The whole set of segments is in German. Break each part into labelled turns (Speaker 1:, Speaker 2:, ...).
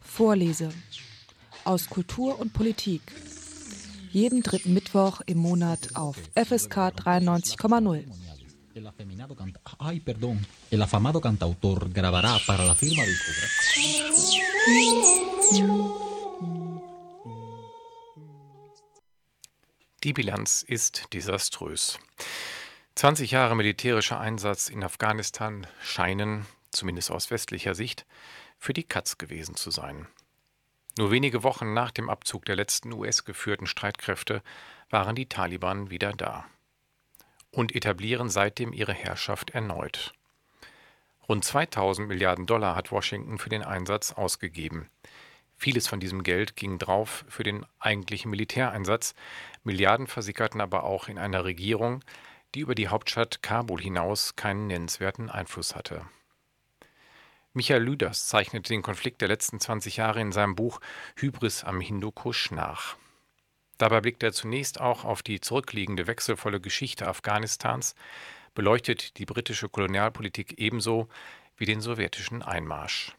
Speaker 1: Vorlese aus Kultur und Politik. Jeden dritten Mittwoch im Monat auf FSK 93,0. El afeminado canta Ay, perdón. El afamado cantautor grabará para la firma discográfica.
Speaker 2: Die Bilanz ist desaströs. 20 Jahre militärischer Einsatz in Afghanistan scheinen, zumindest aus westlicher Sicht, für die Katz gewesen zu sein. Nur wenige Wochen nach dem Abzug der letzten US-geführten Streitkräfte waren die Taliban wieder da und etablieren seitdem ihre Herrschaft erneut. Rund 2000 Milliarden Dollar hat Washington für den Einsatz ausgegeben. Vieles von diesem Geld ging drauf für den eigentlichen Militäreinsatz, Milliarden versickerten aber auch in einer Regierung, die über die Hauptstadt Kabul hinaus keinen nennenswerten Einfluss hatte. Michael Lüders zeichnete den Konflikt der letzten 20 Jahre in seinem Buch Hybris am Hindukusch nach. Dabei blickt er zunächst auch auf die zurückliegende wechselvolle Geschichte Afghanistans, beleuchtet die britische Kolonialpolitik ebenso wie den sowjetischen Einmarsch.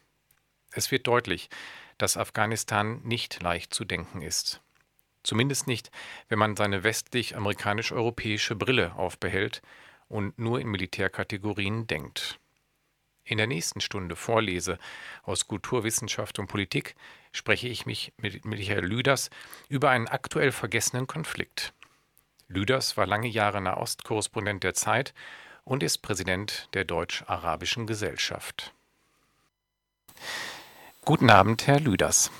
Speaker 2: Es wird deutlich, dass Afghanistan nicht leicht zu denken ist. Zumindest nicht, wenn man seine westlich-amerikanisch-europäische Brille aufbehält und nur in Militärkategorien denkt. In der nächsten Stunde Vorlese aus Kulturwissenschaft und Politik spreche ich mich mit Michael Lüders über einen aktuell vergessenen Konflikt. Lüders war lange Jahre Nahostkorrespondent der Zeit und ist Präsident der Deutsch-Arabischen Gesellschaft. Guten Abend, Herr Lüders.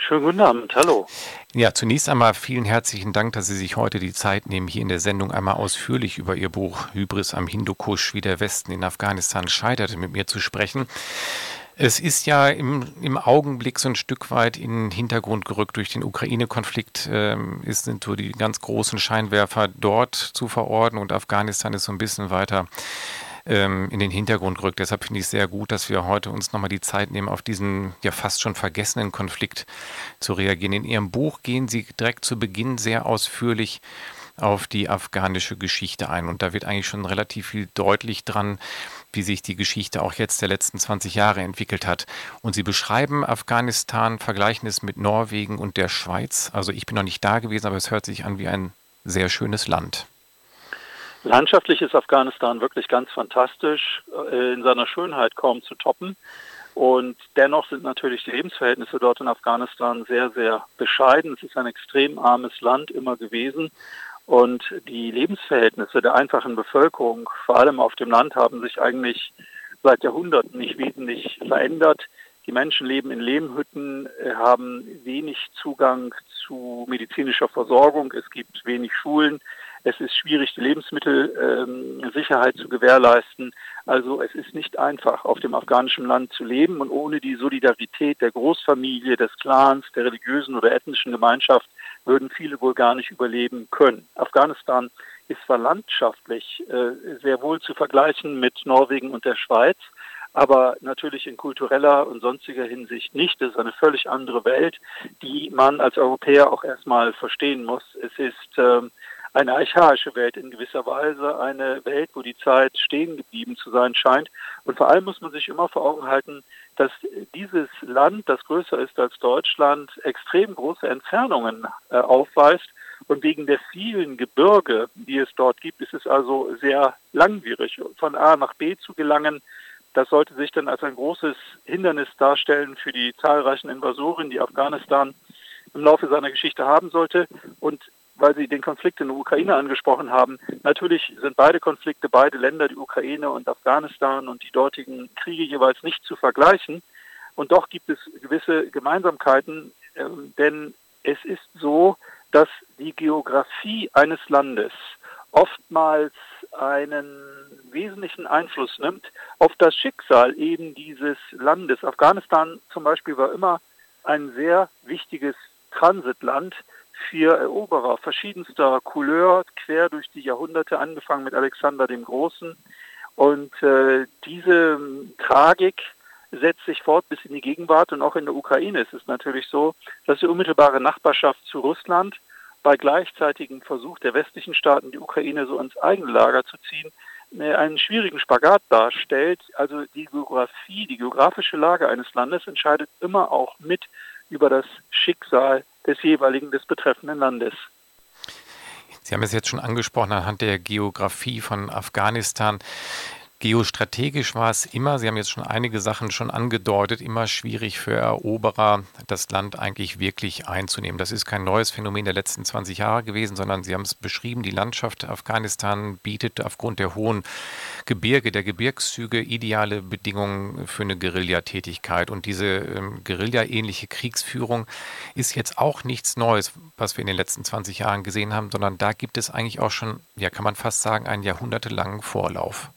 Speaker 3: Schönen guten Abend, hallo.
Speaker 2: Ja, zunächst einmal vielen herzlichen Dank, dass Sie sich heute die Zeit nehmen, hier in der Sendung einmal ausführlich über Ihr Buch Hybris am Hindukusch, wie der Westen in Afghanistan scheiterte, mit mir zu sprechen. Es ist ja im, im Augenblick so ein Stück weit in den Hintergrund gerückt durch den Ukraine-Konflikt. Ähm, sind so die ganz großen Scheinwerfer dort zu verorten und Afghanistan ist so ein bisschen weiter ähm, in den Hintergrund gerückt. Deshalb finde ich es sehr gut, dass wir heute uns nochmal die Zeit nehmen, auf diesen ja fast schon vergessenen Konflikt zu reagieren. In Ihrem Buch gehen Sie direkt zu Beginn sehr ausführlich auf die afghanische Geschichte ein. Und da wird eigentlich schon relativ viel deutlich dran, wie sich die Geschichte auch jetzt der letzten 20 Jahre entwickelt hat. Und Sie beschreiben Afghanistan, vergleichen es mit Norwegen und der Schweiz. Also ich bin noch nicht da gewesen, aber es hört sich an wie ein sehr schönes Land.
Speaker 3: Landschaftlich ist Afghanistan wirklich ganz fantastisch, äh, in seiner Schönheit kaum zu toppen. Und dennoch sind natürlich die Lebensverhältnisse dort in Afghanistan sehr, sehr bescheiden. Es ist ein extrem armes Land immer gewesen. Und die Lebensverhältnisse der einfachen Bevölkerung, vor allem auf dem Land, haben sich eigentlich seit Jahrhunderten nicht wesentlich verändert. Die Menschen leben in Lehmhütten, äh, haben wenig Zugang zu medizinischer Versorgung. Es gibt wenig Schulen. Es ist schwierig, die Lebensmittelsicherheit ähm, zu gewährleisten. Also es ist nicht einfach, auf dem afghanischen Land zu leben und ohne die Solidarität der Großfamilie, des Clans, der religiösen oder ethnischen Gemeinschaft würden viele wohl gar nicht überleben können. Afghanistan ist zwar landschaftlich äh, sehr wohl zu vergleichen mit Norwegen und der Schweiz, aber natürlich in kultureller und sonstiger Hinsicht nicht. Es ist eine völlig andere Welt, die man als Europäer auch erstmal verstehen muss. Es ist äh, eine archaische Welt in gewisser Weise, eine Welt, wo die Zeit stehen geblieben zu sein scheint. Und vor allem muss man sich immer vor Augen halten, dass dieses Land, das größer ist als Deutschland, extrem große Entfernungen äh, aufweist. Und wegen der vielen Gebirge, die es dort gibt, ist es also sehr langwierig, von A nach B zu gelangen. Das sollte sich dann als ein großes Hindernis darstellen für die zahlreichen Invasoren, die Afghanistan im Laufe seiner Geschichte haben sollte. Und weil Sie den Konflikt in der Ukraine angesprochen haben. Natürlich sind beide Konflikte, beide Länder, die Ukraine und Afghanistan und die dortigen Kriege jeweils nicht zu vergleichen. Und doch gibt es gewisse Gemeinsamkeiten, äh, denn es ist so, dass die Geografie eines Landes oftmals einen wesentlichen Einfluss nimmt auf das Schicksal eben dieses Landes. Afghanistan zum Beispiel war immer ein sehr wichtiges Transitland für Eroberer verschiedenster Couleur quer durch die Jahrhunderte, angefangen mit Alexander dem Großen. Und äh, diese Tragik setzt sich fort bis in die Gegenwart und auch in der Ukraine ist es natürlich so, dass die unmittelbare Nachbarschaft zu Russland bei gleichzeitigem Versuch der westlichen Staaten, die Ukraine so ins eigene Lager zu ziehen, äh, einen schwierigen Spagat darstellt. Also die Geografie, die geografische Lage eines Landes entscheidet immer auch mit über das Schicksal des jeweiligen, des betreffenden Landes.
Speaker 2: Sie haben es jetzt schon angesprochen anhand der Geografie von Afghanistan. Geostrategisch war es immer, Sie haben jetzt schon einige Sachen schon angedeutet, immer schwierig für Eroberer, das Land eigentlich wirklich einzunehmen. Das ist kein neues Phänomen der letzten 20 Jahre gewesen, sondern Sie haben es beschrieben, die Landschaft Afghanistan bietet aufgrund der hohen Gebirge, der Gebirgszüge ideale Bedingungen für eine Guerillatätigkeit. Und diese ähm, Guerilla-ähnliche Kriegsführung ist jetzt auch nichts Neues, was wir in den letzten 20 Jahren gesehen haben, sondern da gibt es eigentlich auch schon, ja kann man fast sagen, einen jahrhundertelangen Vorlauf.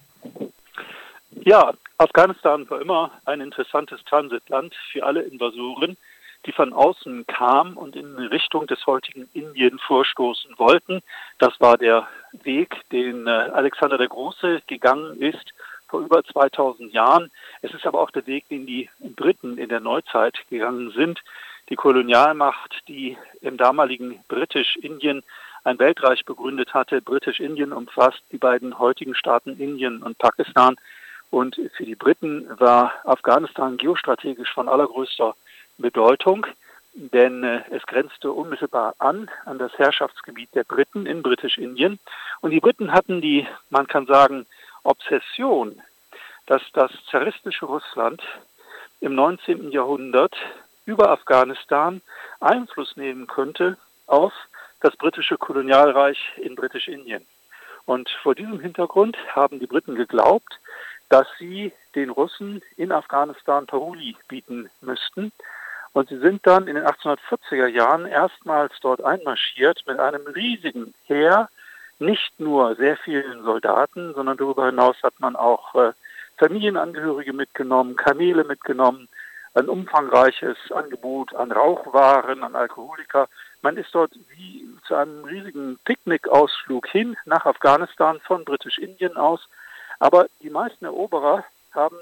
Speaker 3: Ja, Afghanistan war immer ein interessantes Transitland für alle Invasoren, die von außen kamen und in Richtung des heutigen Indien vorstoßen wollten. Das war der Weg, den äh, Alexander der Große gegangen ist vor über 2000 Jahren. Es ist aber auch der Weg, den die Briten in der Neuzeit gegangen sind. Die Kolonialmacht, die im damaligen Britisch-Indien ein Weltreich begründet hatte. Britisch-Indien umfasst die beiden heutigen Staaten Indien und Pakistan. Und für die Briten war Afghanistan geostrategisch von allergrößter Bedeutung, denn äh, es grenzte unmittelbar an an das Herrschaftsgebiet der Briten in Britisch-Indien. Und die Briten hatten die, man kann sagen, Obsession, dass das zaristische Russland im 19. Jahrhundert über Afghanistan Einfluss nehmen könnte auf das britische Kolonialreich in Britisch-Indien. Und vor diesem Hintergrund haben die Briten geglaubt, dass sie den Russen in Afghanistan Paroli bieten müssten. Und sie sind dann in den 1840er Jahren erstmals dort einmarschiert mit einem riesigen Heer, nicht nur sehr vielen Soldaten, sondern darüber hinaus hat man auch äh, Familienangehörige mitgenommen, Kamele mitgenommen, ein umfangreiches Angebot an Rauchwaren, an Alkoholiker. Man ist dort wie zu einem riesigen Picknickausflug hin nach Afghanistan von Britisch-Indien aus aber die meisten Eroberer haben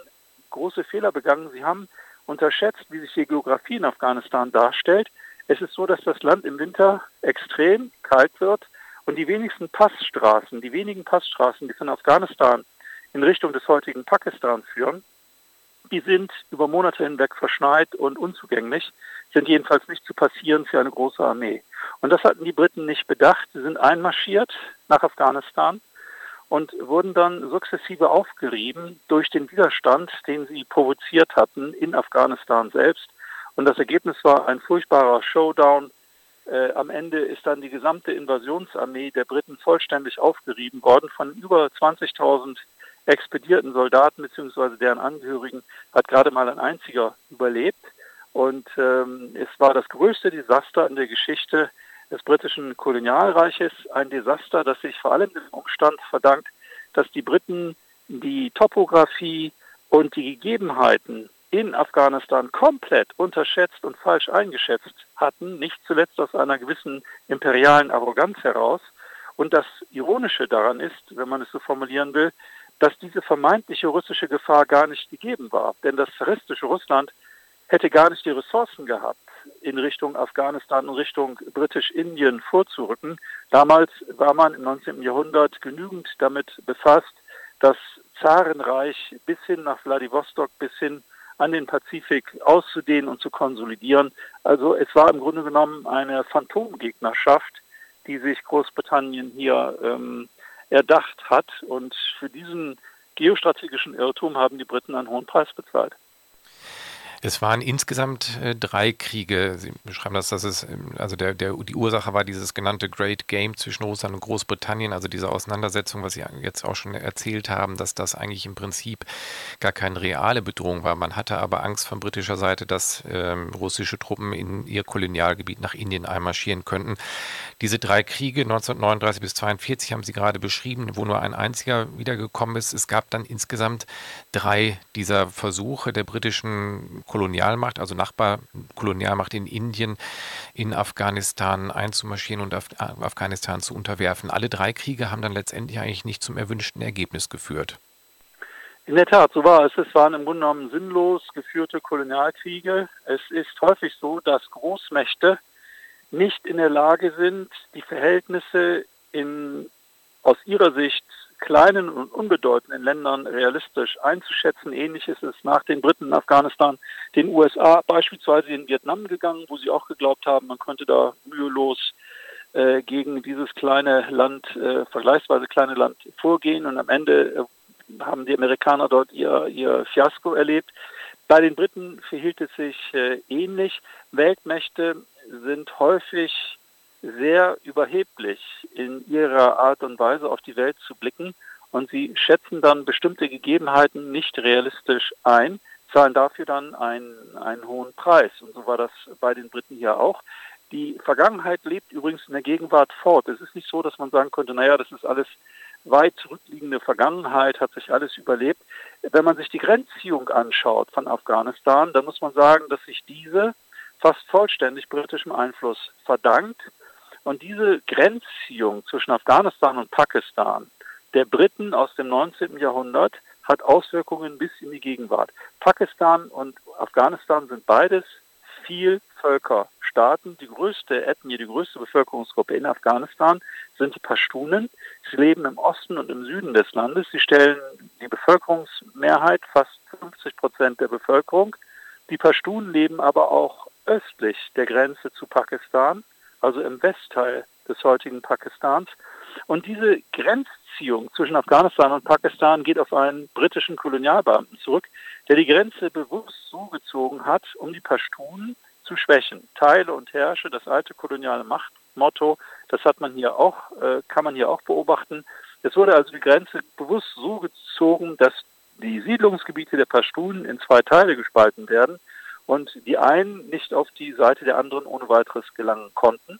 Speaker 3: große Fehler begangen. Sie haben unterschätzt, wie sich die Geografie in Afghanistan darstellt. Es ist so, dass das Land im Winter extrem kalt wird und die wenigsten Passstraßen, die wenigen Passstraßen, die von Afghanistan in Richtung des heutigen Pakistan führen, die sind über Monate hinweg verschneit und unzugänglich, sind jedenfalls nicht zu passieren für eine große Armee. Und das hatten die Briten nicht bedacht. Sie sind einmarschiert nach Afghanistan und wurden dann sukzessive aufgerieben durch den Widerstand, den sie provoziert hatten in Afghanistan selbst. Und das Ergebnis war ein furchtbarer Showdown. Äh, am Ende ist dann die gesamte Invasionsarmee der Briten vollständig aufgerieben worden. Von über 20.000 expedierten Soldaten bzw. deren Angehörigen hat gerade mal ein einziger überlebt. Und ähm, es war das größte Desaster in der Geschichte des britischen Kolonialreiches ein Desaster, das sich vor allem dem Umstand verdankt, dass die Briten die Topografie und die Gegebenheiten in Afghanistan komplett unterschätzt und falsch eingeschätzt hatten, nicht zuletzt aus einer gewissen imperialen Arroganz heraus. Und das Ironische daran ist, wenn man es so formulieren will, dass diese vermeintliche russische Gefahr gar nicht gegeben war. Denn das zaristische Russland hätte gar nicht die Ressourcen gehabt, in Richtung Afghanistan und Richtung Britisch-Indien vorzurücken. Damals war man im 19. Jahrhundert genügend damit befasst, das Zarenreich bis hin nach Vladivostok, bis hin an den Pazifik auszudehnen und zu konsolidieren. Also es war im Grunde genommen eine Phantomgegnerschaft, die sich Großbritannien hier ähm, erdacht hat. Und für diesen geostrategischen Irrtum haben die Briten einen hohen Preis bezahlt.
Speaker 2: Es waren insgesamt äh, drei Kriege. Sie beschreiben das, dass es, ähm, also der, der, die Ursache war dieses genannte Great Game zwischen Russland und Großbritannien, also diese Auseinandersetzung, was Sie jetzt auch schon erzählt haben, dass das eigentlich im Prinzip gar keine reale Bedrohung war. Man hatte aber Angst von britischer Seite, dass ähm, russische Truppen in ihr Kolonialgebiet nach Indien einmarschieren könnten. Diese drei Kriege 1939 bis 1942 haben Sie gerade beschrieben, wo nur ein einziger wiedergekommen ist. Es gab dann insgesamt drei dieser Versuche der britischen Kolonialmacht, also Nachbarkolonialmacht in Indien, in Afghanistan einzumarschieren und Af Afghanistan zu unterwerfen. Alle drei Kriege haben dann letztendlich eigentlich nicht zum erwünschten Ergebnis geführt.
Speaker 3: In der Tat, so war es. Es waren im Grunde genommen sinnlos geführte Kolonialkriege. Es ist häufig so, dass Großmächte nicht in der Lage sind, die Verhältnisse in aus ihrer Sicht kleinen und unbedeutenden Ländern realistisch einzuschätzen. Ähnlich ist es nach den Briten in Afghanistan, den USA beispielsweise in Vietnam gegangen, wo sie auch geglaubt haben, man könnte da mühelos äh, gegen dieses kleine Land, äh, vergleichsweise kleine Land vorgehen. Und am Ende äh, haben die Amerikaner dort ihr, ihr Fiasko erlebt. Bei den Briten verhielt es sich äh, ähnlich. Weltmächte sind häufig sehr überheblich in ihrer Art und Weise auf die Welt zu blicken und sie schätzen dann bestimmte Gegebenheiten nicht realistisch ein, zahlen dafür dann einen, einen hohen Preis. Und so war das bei den Briten hier auch. Die Vergangenheit lebt übrigens in der Gegenwart fort. Es ist nicht so, dass man sagen könnte, naja, das ist alles weit zurückliegende Vergangenheit, hat sich alles überlebt. Wenn man sich die Grenzziehung anschaut von Afghanistan, dann muss man sagen, dass sich diese fast vollständig britischem Einfluss verdankt. Und diese Grenzziehung zwischen Afghanistan und Pakistan der Briten aus dem 19. Jahrhundert hat Auswirkungen bis in die Gegenwart. Pakistan und Afghanistan sind beides Vielvölkerstaaten. Die größte Ethnie, die größte Bevölkerungsgruppe in Afghanistan sind die Pashtunen. Sie leben im Osten und im Süden des Landes. Sie stellen die Bevölkerungsmehrheit, fast 50 Prozent der Bevölkerung. Die Pashtunen leben aber auch östlich der Grenze zu Pakistan, also im Westteil des heutigen Pakistans. Und diese Grenzziehung zwischen Afghanistan und Pakistan geht auf einen britischen Kolonialbeamten zurück, der die Grenze bewusst so gezogen hat, um die Pashtunen zu schwächen. Teile und herrsche, das alte koloniale Machtmotto, das hat man hier auch, äh, kann man hier auch beobachten. Es wurde also die Grenze bewusst so gezogen, dass die Siedlungsgebiete der Pashtunen in zwei Teile gespalten werden und die einen nicht auf die Seite der anderen ohne weiteres gelangen konnten.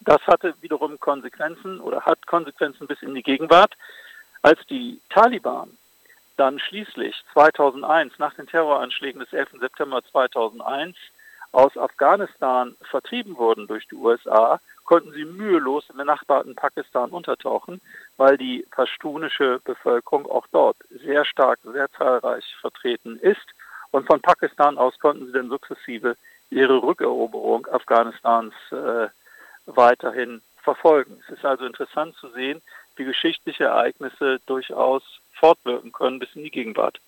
Speaker 3: Das hatte wiederum Konsequenzen oder hat Konsequenzen bis in die Gegenwart. Als die Taliban dann schließlich 2001 nach den Terroranschlägen des 11. September 2001 aus Afghanistan vertrieben wurden durch die USA, konnten sie mühelos im benachbarten Pakistan untertauchen, weil die pashtunische Bevölkerung auch dort sehr stark, sehr zahlreich vertreten ist und von Pakistan aus konnten sie dann sukzessive ihre Rückeroberung Afghanistans äh, weiterhin verfolgen. Es ist also interessant zu sehen, wie geschichtliche Ereignisse durchaus fortwirken können bis in die Gegenwart.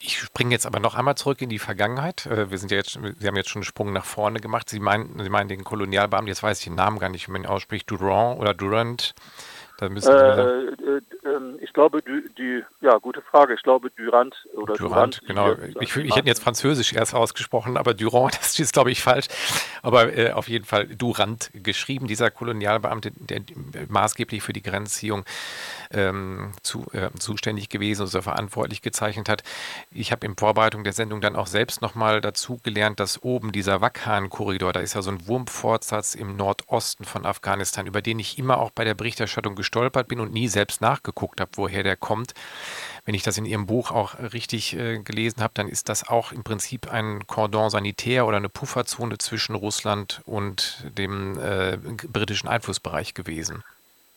Speaker 2: Ich springe jetzt aber noch einmal zurück in die Vergangenheit. Äh, wir sind ja jetzt, Sie haben jetzt schon einen Sprung nach vorne gemacht. Sie meinen, Sie meinen den Kolonialbeamten, jetzt weiß ich den Namen gar nicht, wie man ihn ausspricht, Durand oder Durand.
Speaker 3: Da müssen äh, äh, ähm, ich glaube, die, die, ja, gute Frage. Ich glaube, Durand oder
Speaker 2: Durand. Durand genau. Ich, ich, hätte jetzt Französisch erst ausgesprochen, aber Durand, das ist, glaube ich, falsch. Aber äh, auf jeden Fall Durand geschrieben, dieser Kolonialbeamte, der maßgeblich für die Grenzziehung ähm, zu, äh, zuständig gewesen oder verantwortlich gezeichnet hat. Ich habe in Vorbereitung der Sendung dann auch selbst nochmal dazu gelernt, dass oben dieser Wakhan-Korridor, da ist ja so ein Wurmfortsatz im Nordosten von Afghanistan, über den ich immer auch bei der Berichterstattung gestolpert bin und nie selbst nachgeguckt habe, woher der kommt. Wenn ich das in Ihrem Buch auch richtig äh, gelesen habe, dann ist das auch im Prinzip ein Cordon sanitär oder eine Pufferzone zwischen Russland und dem äh, britischen Einflussbereich gewesen.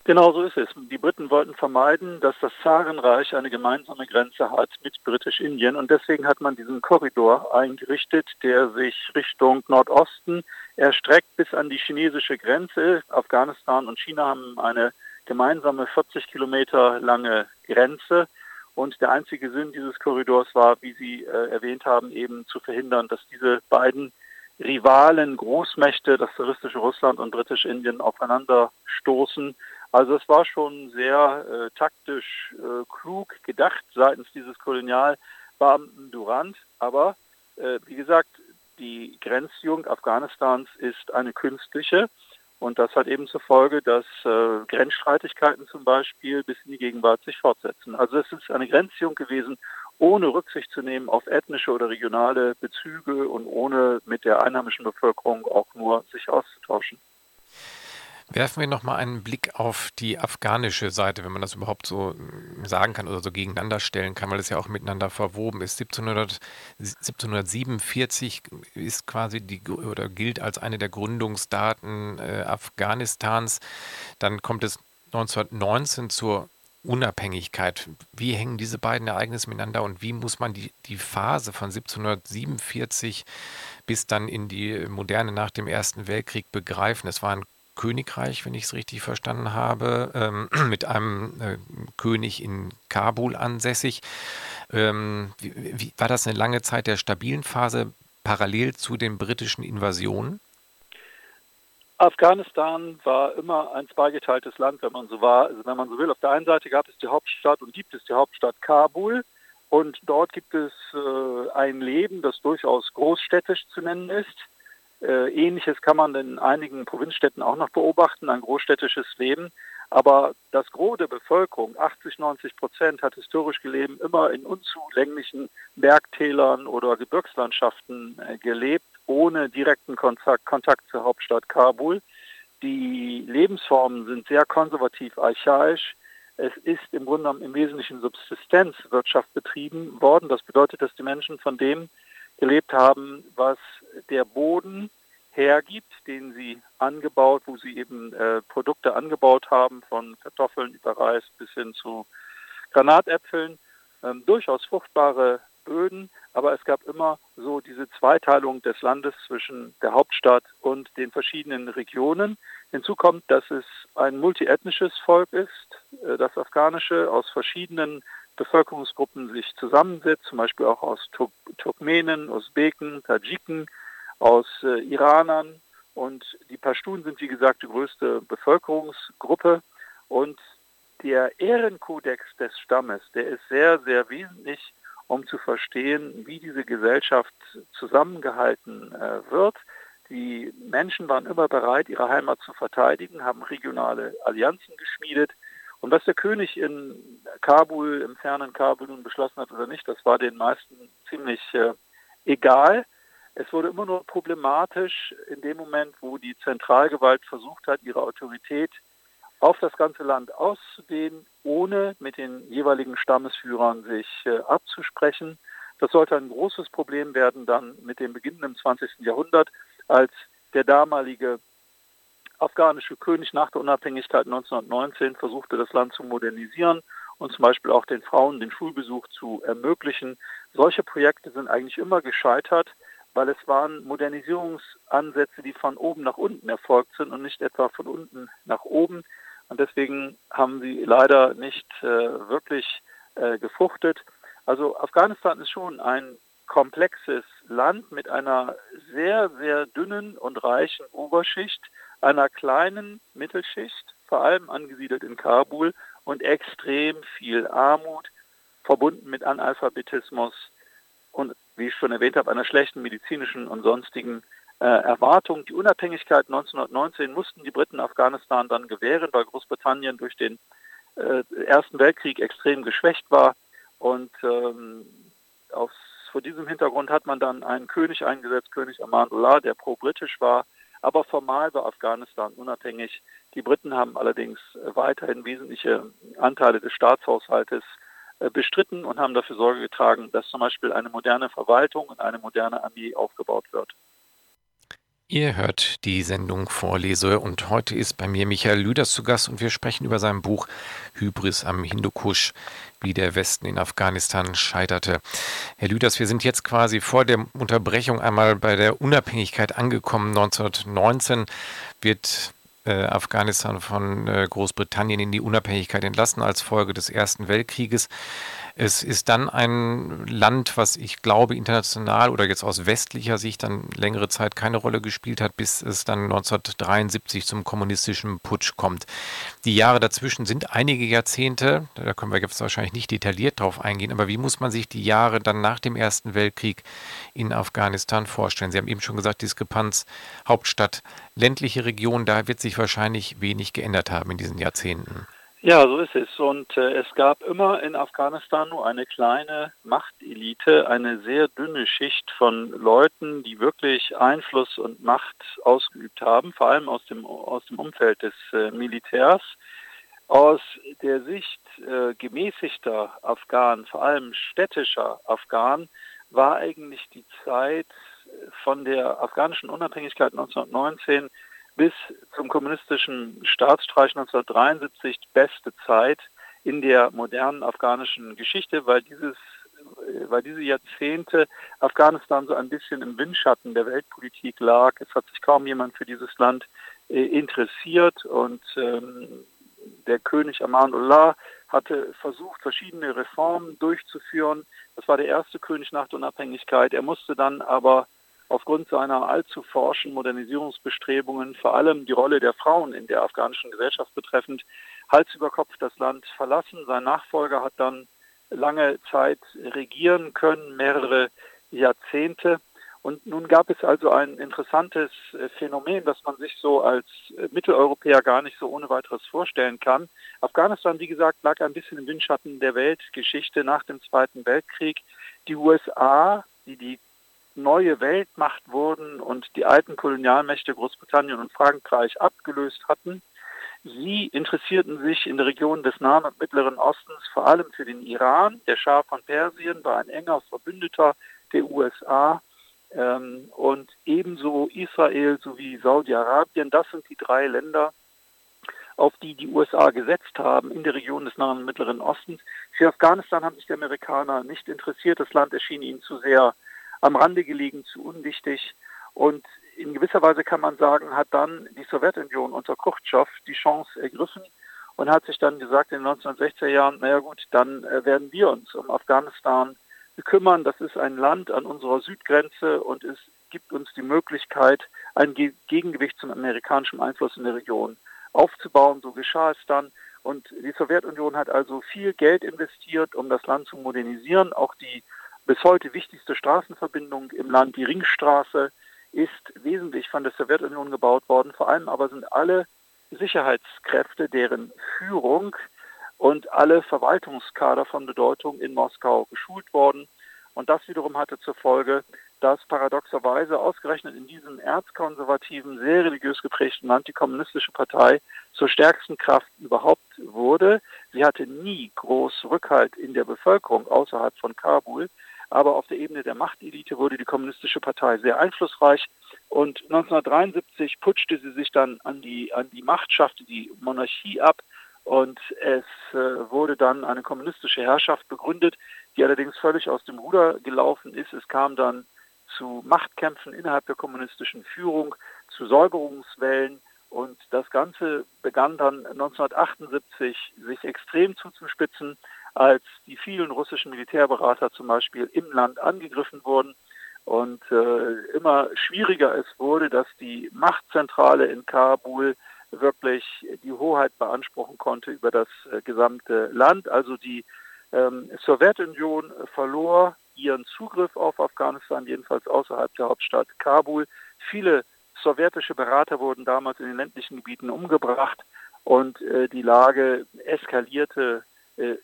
Speaker 3: Genau so ist es. Die Briten wollten vermeiden, dass das Zarenreich eine gemeinsame Grenze hat mit Britisch-Indien und deswegen hat man diesen Korridor eingerichtet, der sich Richtung Nordosten erstreckt bis an die chinesische Grenze. Afghanistan und China haben eine gemeinsame 40 Kilometer lange Grenze und der einzige Sinn dieses Korridors war, wie Sie äh, erwähnt haben, eben zu verhindern, dass diese beiden Rivalen, Großmächte, das zaristische Russland und britisch-Indien aufeinander stoßen also es war schon sehr äh, taktisch äh, klug gedacht seitens dieses Kolonialbeamten Durand. Aber äh, wie gesagt, die Grenzziehung Afghanistans ist eine künstliche. Und das hat eben zur Folge, dass äh, Grenzstreitigkeiten zum Beispiel bis in die Gegenwart sich fortsetzen. Also es ist eine Grenzziehung gewesen, ohne Rücksicht zu nehmen auf ethnische oder regionale Bezüge und ohne mit der einheimischen Bevölkerung auch nur sich auszutauschen.
Speaker 2: Werfen wir nochmal einen Blick auf die afghanische Seite, wenn man das überhaupt so hm, sagen kann oder so gegeneinander stellen kann, weil es ja auch miteinander verwoben ist. 1700, 1747 ist quasi die oder gilt als eine der Gründungsdaten äh, Afghanistans. Dann kommt es 1919 zur Unabhängigkeit. Wie hängen diese beiden Ereignisse miteinander und wie muss man die, die Phase von 1747 bis dann in die Moderne nach dem Ersten Weltkrieg begreifen? Es war ein Königreich, wenn ich es richtig verstanden habe, ähm, mit einem äh, König in Kabul ansässig. Ähm, wie, wie, war das eine lange Zeit der stabilen Phase parallel zu den britischen Invasionen?
Speaker 3: Afghanistan war immer ein zweigeteiltes Land, wenn man so war. Also wenn man so will, auf der einen Seite gab es die Hauptstadt und gibt es die Hauptstadt Kabul. Und dort gibt es äh, ein Leben, das durchaus großstädtisch zu nennen ist. Äh, Ähnliches kann man in einigen Provinzstädten auch noch beobachten, ein großstädtisches Leben. Aber das Gros der Bevölkerung, 80, 90 Prozent, hat historisch gelebt, immer in unzulänglichen Bergtälern oder Gebirgslandschaften äh, gelebt ohne direkten Kontakt, Kontakt zur Hauptstadt Kabul. Die Lebensformen sind sehr konservativ archaisch. Es ist im Grunde im Wesentlichen Subsistenzwirtschaft betrieben worden. Das bedeutet, dass die Menschen von dem gelebt haben, was der Boden hergibt, den sie angebaut, wo sie eben äh, Produkte angebaut haben, von Kartoffeln über Reis bis hin zu Granatäpfeln. Ähm, durchaus fruchtbare Böden, aber es gab immer so diese Zweiteilung des Landes zwischen der Hauptstadt und den verschiedenen Regionen. Hinzu kommt, dass es ein multiethnisches Volk ist, äh, das afghanische aus verschiedenen Bevölkerungsgruppen sich zusammensetzt, zum Beispiel auch aus Turkmenen, Usbeken, Tadschiken, aus äh, Iranern und die Pashtun sind wie gesagt die größte Bevölkerungsgruppe und der Ehrenkodex des Stammes, der ist sehr, sehr wesentlich um zu verstehen, wie diese Gesellschaft zusammengehalten äh, wird. Die Menschen waren immer bereit, ihre Heimat zu verteidigen, haben regionale Allianzen geschmiedet. Und was der König in Kabul, im fernen Kabul nun beschlossen hat oder nicht, das war den meisten ziemlich äh, egal. Es wurde immer nur problematisch in dem Moment, wo die Zentralgewalt versucht hat, ihre Autorität auf das ganze Land auszudehnen, ohne mit den jeweiligen Stammesführern sich äh, abzusprechen. Das sollte ein großes Problem werden dann mit dem Beginn im 20. Jahrhundert, als der damalige afghanische König nach der Unabhängigkeit 1919 versuchte, das Land zu modernisieren und zum Beispiel auch den Frauen den Schulbesuch zu ermöglichen. Solche Projekte sind eigentlich immer gescheitert, weil es waren Modernisierungsansätze, die von oben nach unten erfolgt sind und nicht etwa von unten nach oben. Und deswegen haben sie leider nicht äh, wirklich äh, gefruchtet. Also Afghanistan ist schon ein komplexes Land mit einer sehr, sehr dünnen und reichen Oberschicht, einer kleinen Mittelschicht, vor allem angesiedelt in Kabul, und extrem viel Armut, verbunden mit Analphabetismus und, wie ich schon erwähnt habe, einer schlechten medizinischen und sonstigen äh, Erwartung. Die Unabhängigkeit 1919 mussten die Briten Afghanistan dann gewähren, weil Großbritannien durch den äh, Ersten Weltkrieg extrem geschwächt war. Und ähm, aus, vor diesem Hintergrund hat man dann einen König eingesetzt, König Amanullah, der pro-britisch war. Aber formal war Afghanistan unabhängig. Die Briten haben allerdings weiterhin wesentliche Anteile des Staatshaushaltes äh, bestritten und haben dafür Sorge getragen, dass zum Beispiel eine moderne Verwaltung und eine moderne Armee aufgebaut wird.
Speaker 2: Ihr hört die Sendung Vorlese und heute ist bei mir Michael Lüders zu Gast und wir sprechen über sein Buch Hybris am Hindukusch, wie der Westen in Afghanistan scheiterte. Herr Lüders, wir sind jetzt quasi vor der Unterbrechung einmal bei der Unabhängigkeit angekommen. 1919 wird äh, Afghanistan von äh, Großbritannien in die Unabhängigkeit entlassen als Folge des Ersten Weltkrieges. Es ist dann ein Land, was ich glaube international oder jetzt aus westlicher Sicht dann längere Zeit keine Rolle gespielt hat, bis es dann 1973 zum kommunistischen Putsch kommt. Die Jahre dazwischen sind einige Jahrzehnte, da können wir jetzt wahrscheinlich nicht detailliert drauf eingehen, aber wie muss man sich die Jahre dann nach dem Ersten Weltkrieg in Afghanistan vorstellen? Sie haben eben schon gesagt, Diskrepanz Hauptstadt, ländliche Region, da wird sich wahrscheinlich wenig geändert haben in diesen Jahrzehnten.
Speaker 3: Ja, so ist es. Und äh, es gab immer in Afghanistan nur eine kleine Machtelite, eine sehr dünne Schicht von Leuten, die wirklich Einfluss und Macht ausgeübt haben, vor allem aus dem, aus dem Umfeld des äh, Militärs. Aus der Sicht äh, gemäßigter Afghanen, vor allem städtischer Afghanen, war eigentlich die Zeit von der afghanischen Unabhängigkeit 1919 bis zum kommunistischen Staatsstreich 1973 die beste Zeit in der modernen afghanischen Geschichte, weil dieses weil diese Jahrzehnte Afghanistan so ein bisschen im Windschatten der Weltpolitik lag. Es hat sich kaum jemand für dieses Land äh, interessiert und ähm, der König Amanullah hatte versucht, verschiedene Reformen durchzuführen. Das war der erste König nach der Unabhängigkeit. Er musste dann aber aufgrund seiner allzu forschen Modernisierungsbestrebungen, vor allem die Rolle der Frauen in der afghanischen Gesellschaft betreffend, Hals über Kopf das Land verlassen. Sein Nachfolger hat dann lange Zeit regieren können, mehrere Jahrzehnte. Und nun gab es also ein interessantes äh, Phänomen, das man sich so als äh, Mitteleuropäer gar nicht so ohne weiteres vorstellen kann. Afghanistan, wie gesagt, lag ein bisschen im Windschatten der Weltgeschichte nach dem Zweiten Weltkrieg. Die USA, die die neue Weltmacht wurden und die alten Kolonialmächte Großbritannien und Frankreich abgelöst hatten, Sie interessierten sich in der Region des Nahen und Mittleren Ostens vor allem für den Iran. Der Schah von Persien war ein enger Verbündeter der USA ähm, und ebenso Israel sowie Saudi-Arabien. Das sind die drei Länder, auf die die USA gesetzt haben in der Region des Nahen und Mittleren Ostens. Für Afghanistan haben sich die Amerikaner nicht interessiert. Das Land erschien ihnen zu sehr am Rande gelegen, zu unwichtig. Und in gewisser Weise kann man sagen, hat dann die Sowjetunion unter Khrushchev die Chance ergriffen und hat sich dann gesagt in den 1960er Jahren, naja gut, dann äh, werden wir uns um Afghanistan kümmern. Das ist ein Land an unserer Südgrenze und es gibt uns die Möglichkeit, ein Gegengewicht zum amerikanischen Einfluss in der Region aufzubauen. So geschah es dann. Und die Sowjetunion hat also viel Geld investiert, um das Land zu modernisieren. Auch die bis heute wichtigste Straßenverbindung im Land, die Ringstraße, ist wesentlich von der Sowjetunion gebaut worden. Vor allem aber sind alle Sicherheitskräfte, deren Führung und alle Verwaltungskader von Bedeutung in Moskau geschult worden. Und das wiederum hatte zur Folge, dass paradoxerweise ausgerechnet in diesem erzkonservativen, sehr religiös geprägten Land die kommunistische Partei zur stärksten Kraft überhaupt wurde. Sie hatte nie groß Rückhalt in der Bevölkerung außerhalb von Kabul aber auf der Ebene der Machtelite wurde die Kommunistische Partei sehr einflussreich. Und 1973 putschte sie sich dann an die, an die Macht, die Monarchie ab. Und es äh, wurde dann eine kommunistische Herrschaft begründet, die allerdings völlig aus dem Ruder gelaufen ist. Es kam dann zu Machtkämpfen innerhalb der kommunistischen Führung, zu Säuberungswellen. Und das Ganze begann dann 1978 sich extrem zuzuspitzen als die vielen russischen Militärberater zum Beispiel im Land angegriffen wurden und äh, immer schwieriger es wurde, dass die Machtzentrale in Kabul wirklich die Hoheit beanspruchen konnte über das äh, gesamte Land. Also die ähm, Sowjetunion verlor ihren Zugriff auf Afghanistan, jedenfalls außerhalb der Hauptstadt Kabul. Viele sowjetische Berater wurden damals in den ländlichen Gebieten umgebracht und äh, die Lage eskalierte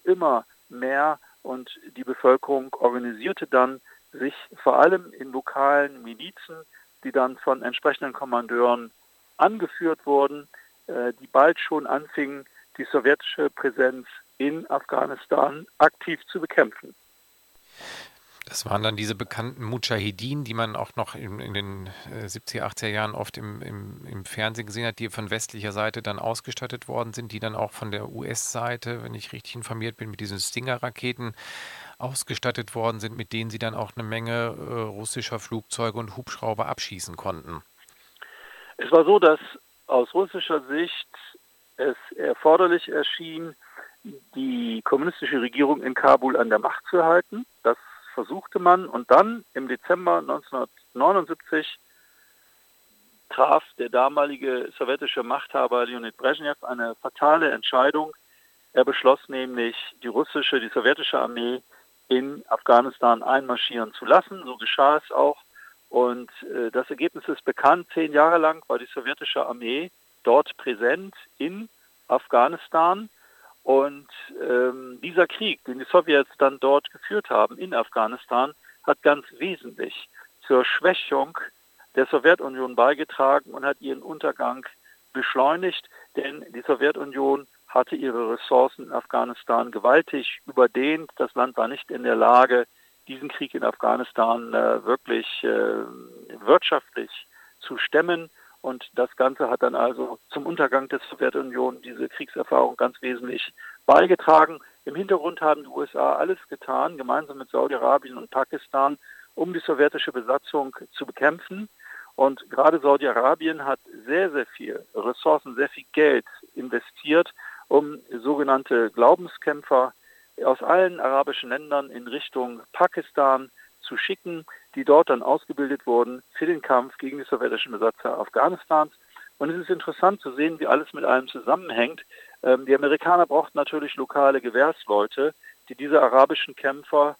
Speaker 3: immer mehr und die Bevölkerung organisierte dann sich vor allem in lokalen Milizen, die dann von entsprechenden Kommandeuren angeführt wurden, äh, die bald schon anfingen, die sowjetische Präsenz in Afghanistan aktiv zu bekämpfen.
Speaker 2: Das waren dann diese bekannten Mujahedin, die man auch noch in, in den 70er, äh, 80er Jahren oft im, im, im, Fernsehen gesehen hat, die von westlicher Seite dann ausgestattet worden sind, die dann auch von der US-Seite, wenn ich richtig informiert bin, mit diesen Stinger-Raketen ausgestattet worden sind, mit denen sie dann auch eine Menge äh, russischer Flugzeuge und Hubschrauber abschießen konnten.
Speaker 3: Es war so, dass aus russischer Sicht es erforderlich erschien, die kommunistische Regierung in Kabul an der Macht zu erhalten. Versuchte man und dann im Dezember 1979 traf der damalige sowjetische Machthaber Leonid Brezhnev eine fatale Entscheidung. Er beschloss nämlich, die russische, die sowjetische Armee in Afghanistan einmarschieren zu lassen. So geschah es auch. Und äh, das Ergebnis ist bekannt. Zehn Jahre lang war die sowjetische Armee dort präsent in Afghanistan. Und ähm, dieser Krieg, den die Sowjets dann dort geführt haben in Afghanistan, hat ganz wesentlich zur Schwächung der Sowjetunion beigetragen und hat ihren Untergang beschleunigt, denn die Sowjetunion hatte ihre Ressourcen in Afghanistan gewaltig überdehnt. Das Land war nicht in der Lage, diesen Krieg in Afghanistan äh, wirklich äh, wirtschaftlich zu stemmen. Und das Ganze hat dann also zum Untergang der Sowjetunion diese Kriegserfahrung ganz wesentlich beigetragen. Im Hintergrund haben die USA alles getan, gemeinsam mit Saudi-Arabien und Pakistan, um die sowjetische Besatzung zu bekämpfen. Und gerade Saudi-Arabien hat sehr, sehr viel Ressourcen, sehr viel Geld investiert, um sogenannte Glaubenskämpfer aus allen arabischen Ländern in Richtung Pakistan zu schicken, die dort dann ausgebildet wurden für den Kampf gegen die sowjetischen Besatzer Afghanistans. Und es ist interessant zu sehen, wie alles mit allem zusammenhängt. Ähm, die Amerikaner brauchten natürlich lokale Gewährsleute, die diese arabischen Kämpfer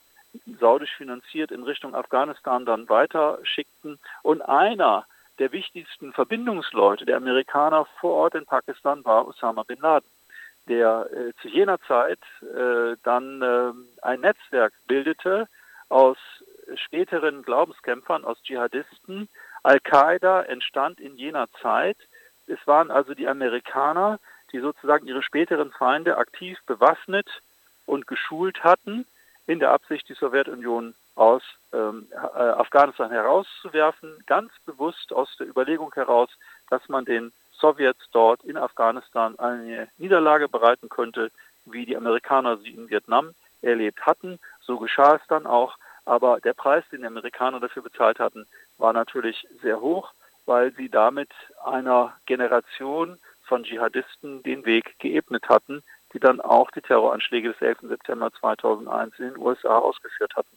Speaker 3: saudisch finanziert in Richtung Afghanistan dann weiter schickten. Und einer der wichtigsten Verbindungsleute der Amerikaner vor Ort in Pakistan war Osama bin Laden, der äh, zu jener Zeit äh, dann äh, ein Netzwerk bildete aus späteren Glaubenskämpfern, aus Dschihadisten. Al-Qaida entstand in jener Zeit. Es waren also die Amerikaner, die sozusagen ihre späteren Feinde aktiv bewaffnet und geschult hatten, in der Absicht, die Sowjetunion aus ähm, äh, Afghanistan herauszuwerfen, ganz bewusst aus der Überlegung heraus, dass man den Sowjets dort in Afghanistan eine Niederlage bereiten könnte, wie die Amerikaner sie in Vietnam erlebt hatten. So geschah es dann auch. Aber der Preis, den die Amerikaner dafür bezahlt hatten, war natürlich sehr hoch, weil sie damit einer Generation von Dschihadisten den Weg geebnet hatten, die dann auch die Terroranschläge des 11. September 2001 in den USA ausgeführt hatten.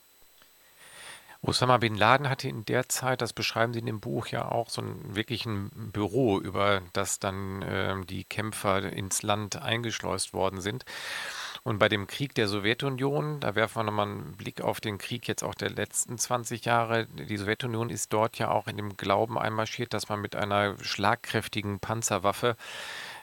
Speaker 2: Osama bin Laden hatte in der Zeit, das beschreiben Sie in dem Buch ja auch, so ein wirklich ein Büro, über das dann äh, die Kämpfer ins Land eingeschleust worden sind. Und bei dem Krieg der Sowjetunion, da werfen wir nochmal einen Blick auf den Krieg jetzt auch der letzten 20 Jahre. Die Sowjetunion ist dort ja auch in dem Glauben einmarschiert, dass man mit einer schlagkräftigen Panzerwaffe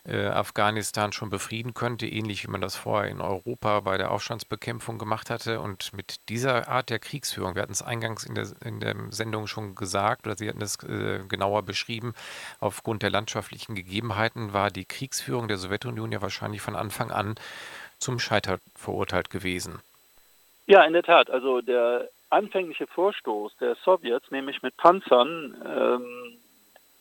Speaker 2: äh, Afghanistan schon befrieden könnte, ähnlich wie man das vorher in Europa bei der Aufstandsbekämpfung gemacht hatte. Und mit dieser Art der Kriegsführung, wir hatten es eingangs in der, in der Sendung schon gesagt, oder Sie hatten es äh, genauer beschrieben, aufgrund der landschaftlichen Gegebenheiten war die Kriegsführung der Sowjetunion ja wahrscheinlich von Anfang an zum Scheitern verurteilt gewesen.
Speaker 3: Ja, in der Tat. Also der anfängliche Vorstoß der Sowjets, nämlich mit Panzern ähm,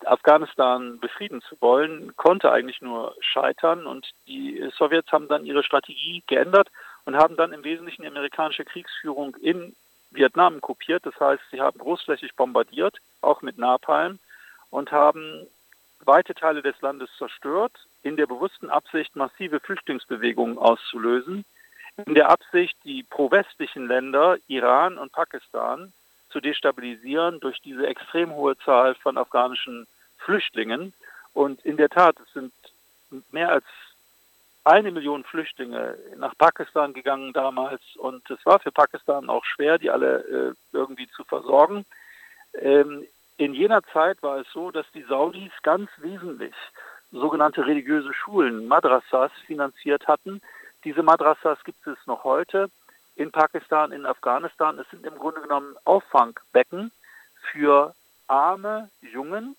Speaker 3: Afghanistan befrieden zu wollen, konnte eigentlich nur scheitern und die Sowjets haben dann ihre Strategie geändert und haben dann im Wesentlichen die amerikanische Kriegsführung in Vietnam kopiert. Das heißt, sie haben großflächig bombardiert, auch mit Napalm und haben weite Teile des Landes zerstört, in der bewussten Absicht, massive Flüchtlingsbewegungen auszulösen, in der Absicht, die pro-westlichen Länder, Iran und Pakistan, zu destabilisieren durch diese extrem hohe Zahl von afghanischen Flüchtlingen. Und in der Tat, es sind mehr als eine Million Flüchtlinge nach Pakistan gegangen damals und es war für Pakistan auch schwer, die alle äh, irgendwie zu versorgen. Ähm, in jener Zeit war es so, dass die Saudis ganz wesentlich sogenannte religiöse Schulen, Madrasas, finanziert hatten. Diese Madrasas gibt es noch heute in Pakistan, in Afghanistan. Es sind im Grunde genommen Auffangbecken für arme Jungen,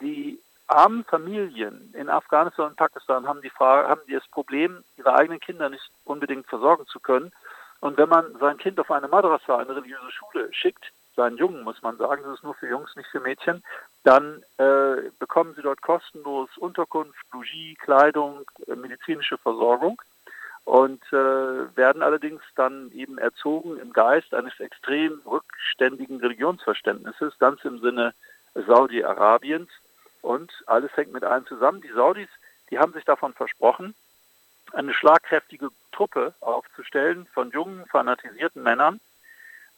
Speaker 3: die armen Familien in Afghanistan und Pakistan haben die Frage, haben das Problem, ihre eigenen Kinder nicht unbedingt versorgen zu können. Und wenn man sein Kind auf eine Madrasa, eine religiöse Schule schickt, seinen Jungen muss man sagen, das ist nur für Jungs, nicht für Mädchen, dann äh, bekommen sie dort kostenlos Unterkunft, Logis, Kleidung, äh, medizinische Versorgung und äh, werden allerdings dann eben erzogen im Geist eines extrem rückständigen Religionsverständnisses, ganz im Sinne Saudi-Arabiens. Und alles hängt mit allem zusammen. Die Saudis, die haben sich davon versprochen, eine schlagkräftige Truppe aufzustellen von jungen, fanatisierten Männern,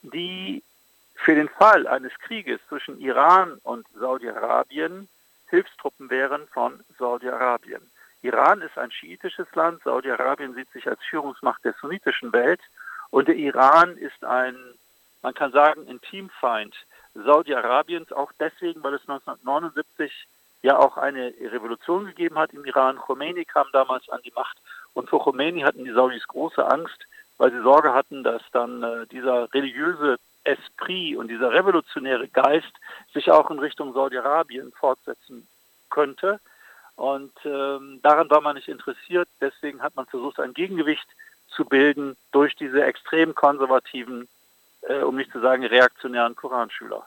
Speaker 3: die für den Fall eines Krieges zwischen Iran und Saudi-Arabien Hilfstruppen wären von Saudi-Arabien. Iran ist ein schiitisches Land, Saudi-Arabien sieht sich als Führungsmacht der sunnitischen Welt und der Iran ist ein, man kann sagen, Intimfeind Saudi-Arabiens, auch deswegen, weil es 1979 ja auch eine Revolution gegeben hat im Iran. Khomeini kam damals an die Macht und vor Khomeini hatten die Saudis große Angst, weil sie Sorge hatten, dass dann äh, dieser religiöse Esprit und dieser revolutionäre Geist sich auch in Richtung Saudi-Arabien fortsetzen könnte. Und ähm, daran war man nicht interessiert. Deswegen hat man versucht, ein Gegengewicht zu bilden durch diese extrem konservativen, äh, um nicht zu sagen reaktionären Koranschüler.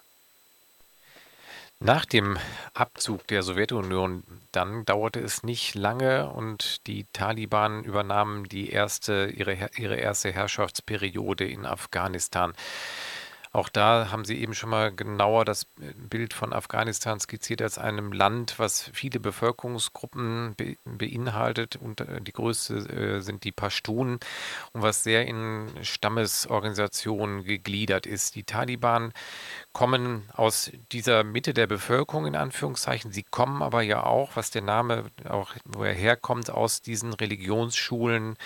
Speaker 2: Nach dem Abzug der Sowjetunion dann dauerte es nicht lange und die Taliban übernahmen die erste, ihre, ihre erste Herrschaftsperiode in Afghanistan. Auch da haben Sie eben schon mal genauer das Bild von Afghanistan skizziert als einem Land, was viele Bevölkerungsgruppen be beinhaltet. Und äh, die größte äh, sind die Pashtunen und was sehr in Stammesorganisationen gegliedert ist. Die Taliban kommen aus dieser Mitte der Bevölkerung in Anführungszeichen. Sie kommen aber ja auch, was der Name auch woher herkommt, aus diesen Religionsschulen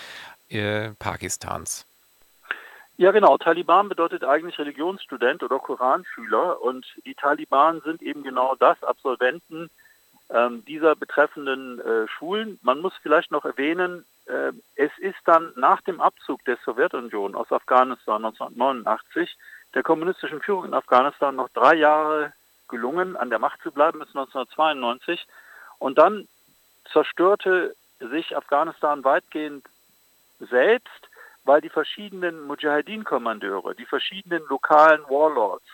Speaker 2: äh, Pakistans.
Speaker 3: Ja, genau. Taliban bedeutet eigentlich Religionsstudent oder Koranschüler und die Taliban sind eben genau das, Absolventen ähm, dieser betreffenden äh, Schulen. Man muss vielleicht noch erwähnen, äh, es ist dann nach dem Abzug der Sowjetunion aus Afghanistan 1989 der kommunistischen Führung in Afghanistan noch drei Jahre gelungen, an der Macht zu bleiben bis 1992. Und dann zerstörte sich Afghanistan weitgehend selbst weil die verschiedenen Mujahedin-Kommandeure, die verschiedenen lokalen Warlords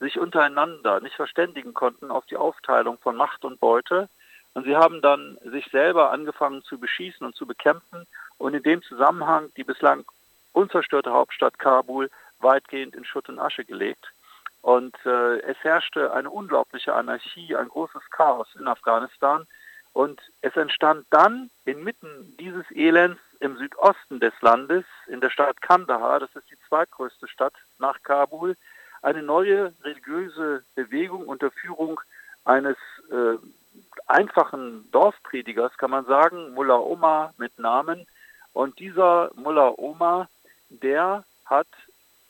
Speaker 3: sich untereinander nicht verständigen konnten auf die Aufteilung von Macht und Beute. Und sie haben dann sich selber angefangen zu beschießen und zu bekämpfen und in dem Zusammenhang die bislang unzerstörte Hauptstadt Kabul weitgehend in Schutt und Asche gelegt. Und äh, es herrschte eine unglaubliche Anarchie, ein großes Chaos in Afghanistan. Und es entstand dann inmitten dieses Elends im Südosten des Landes, in der Stadt Kandahar, das ist die zweitgrößte Stadt nach Kabul, eine neue religiöse Bewegung unter Führung eines äh, einfachen Dorfpredigers, kann man sagen, Mullah Omar mit Namen. Und dieser Mullah Omar, der hat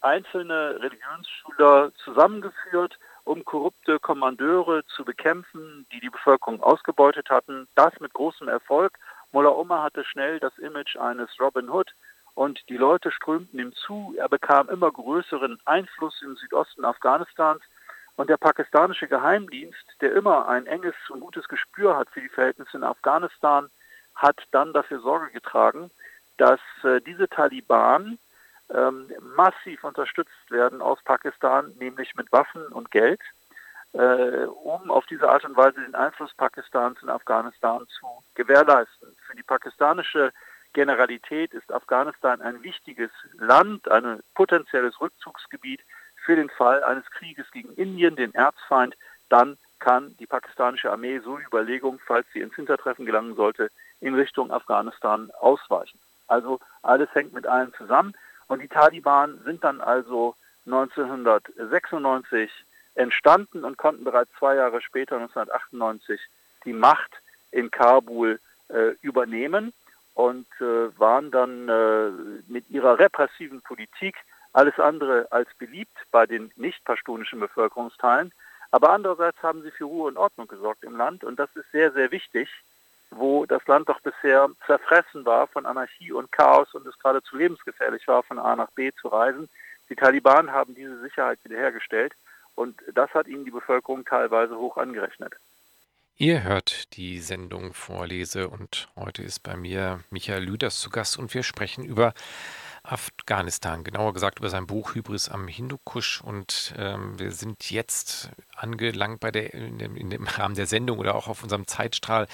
Speaker 3: einzelne Religionsschüler zusammengeführt, um korrupte Kommandeure zu bekämpfen, die die Bevölkerung ausgebeutet hatten. Das mit großem Erfolg. Mullah Omar hatte schnell das Image eines Robin Hood und die Leute strömten ihm zu. Er bekam immer größeren Einfluss im Südosten Afghanistans und der pakistanische Geheimdienst, der immer ein enges und gutes Gespür hat für die Verhältnisse in Afghanistan, hat dann dafür Sorge getragen, dass äh, diese Taliban ähm, massiv unterstützt werden aus Pakistan, nämlich mit Waffen und Geld äh, um auf diese Art und Weise den Einfluss Pakistans in Afghanistan zu gewährleisten. Für die pakistanische Generalität ist Afghanistan ein wichtiges Land, ein potenzielles Rückzugsgebiet für den Fall eines Krieges gegen Indien, den Erzfeind. Dann kann die pakistanische Armee so die Überlegung, falls sie ins Hintertreffen gelangen sollte, in Richtung Afghanistan ausweichen. Also alles hängt mit allem zusammen. Und die Taliban sind dann also 1996 entstanden und konnten bereits zwei Jahre später, 1998, die Macht in Kabul äh, übernehmen und äh, waren dann äh, mit ihrer repressiven Politik alles andere als beliebt bei den nicht pashtunischen Bevölkerungsteilen. Aber andererseits haben sie für Ruhe und Ordnung gesorgt im Land und das ist sehr, sehr wichtig, wo das Land doch bisher zerfressen war von Anarchie und Chaos und es geradezu lebensgefährlich war, von A nach B zu reisen. Die Taliban haben diese Sicherheit wiederhergestellt und das hat ihnen die Bevölkerung teilweise hoch angerechnet.
Speaker 2: Ihr hört die Sendung Vorlese und heute ist bei mir Michael Lüders zu Gast und wir sprechen über Afghanistan, genauer gesagt über sein Buch Hybris am Hindukusch. Und ähm, wir sind jetzt angelangt bei der, in dem, in dem Rahmen der Sendung oder auch auf unserem Zeitstrahl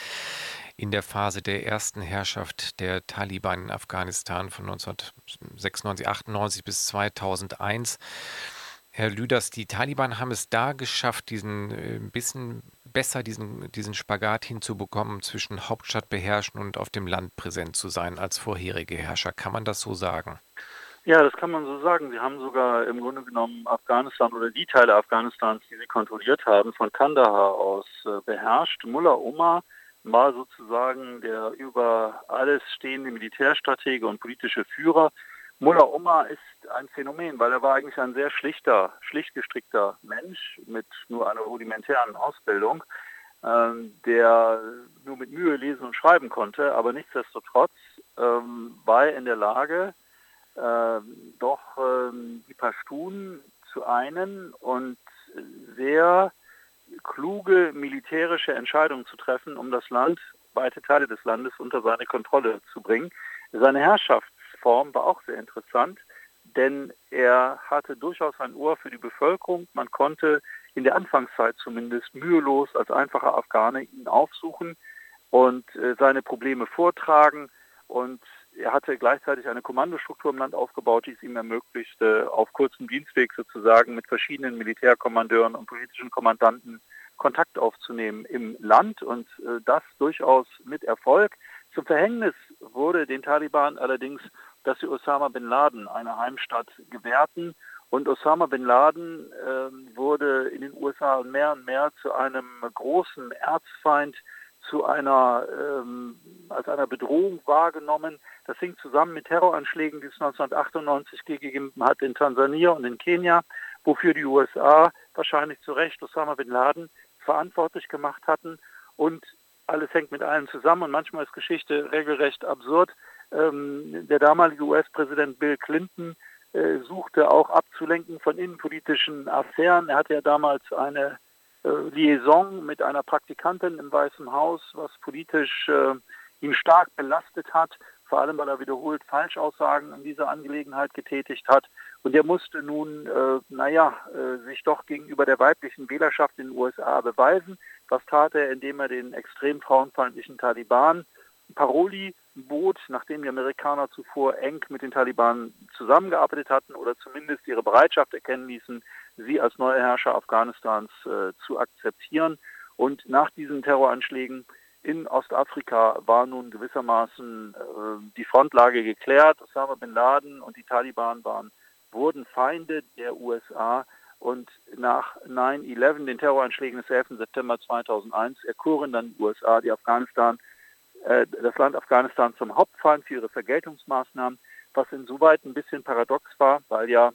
Speaker 2: in der Phase der ersten Herrschaft der Taliban in Afghanistan von 1996, 98 bis 2001. Herr Lüders, die Taliban haben es da geschafft, diesen äh, bisschen besser diesen, diesen Spagat hinzubekommen, zwischen Hauptstadt beherrschen und auf dem Land präsent zu sein als vorherige Herrscher. Kann man das so sagen?
Speaker 3: Ja, das kann man so sagen. Sie haben sogar im Grunde genommen Afghanistan oder die Teile Afghanistans, die sie kontrolliert haben, von Kandahar aus äh, beherrscht. Mullah Omar war sozusagen der über alles stehende Militärstratege und politische Führer. Mullah Omar ist ein Phänomen, weil er war eigentlich ein sehr schlichter, schlicht gestrickter Mensch mit nur einer rudimentären Ausbildung, ähm, der nur mit Mühe lesen und schreiben konnte, aber nichtsdestotrotz ähm, war er in der Lage, äh, doch ähm, die Pashtun zu einen und sehr kluge militärische Entscheidungen zu treffen, um das Land, weite Teile des Landes unter seine Kontrolle zu bringen. Seine Herrschaftsform war auch sehr interessant denn er hatte durchaus ein Ohr für die Bevölkerung. Man konnte in der Anfangszeit zumindest mühelos als einfacher Afghane ihn aufsuchen und äh, seine Probleme vortragen. Und er hatte gleichzeitig eine Kommandostruktur im Land aufgebaut, die es ihm ermöglichte, auf kurzem Dienstweg sozusagen mit verschiedenen Militärkommandeuren und politischen Kommandanten Kontakt aufzunehmen im Land und äh, das durchaus mit Erfolg. Zum Verhängnis wurde den Taliban allerdings, dass sie Osama bin Laden eine Heimstatt gewährten. Und Osama bin Laden äh, wurde in den USA mehr und mehr zu einem großen Erzfeind, zu einer, ähm, als einer Bedrohung wahrgenommen. Das hing zusammen mit Terroranschlägen, die es 1998 gegeben hat in Tansania und in Kenia, wofür die USA wahrscheinlich zu Recht Osama bin Laden verantwortlich gemacht hatten. Und alles hängt mit allem zusammen und manchmal ist Geschichte regelrecht absurd. Ähm, der damalige US-Präsident Bill Clinton äh, suchte auch abzulenken von innenpolitischen Affären. Er hatte ja damals eine äh, Liaison mit einer Praktikantin im Weißen Haus, was politisch äh, ihn stark belastet hat, vor allem weil er wiederholt Falschaussagen in dieser Angelegenheit getätigt hat. Und er musste nun, äh, naja, äh, sich doch gegenüber der weiblichen Wählerschaft in den USA beweisen. Was tat er, indem er den extrem frauenfeindlichen Taliban Paroli bot, nachdem die Amerikaner zuvor eng mit den Taliban zusammengearbeitet hatten oder zumindest ihre Bereitschaft erkennen ließen, sie als neue Herrscher Afghanistans äh, zu akzeptieren. Und nach diesen Terroranschlägen in Ostafrika war nun gewissermaßen äh, die Frontlage geklärt. Osama bin Laden und die Taliban waren wurden Feinde der USA und nach 9-11, den Terroranschlägen des 11. September 2001, erkoren dann die USA die Afghanistan, äh, das Land Afghanistan zum Hauptfeind für ihre Vergeltungsmaßnahmen, was insoweit ein bisschen paradox war, weil ja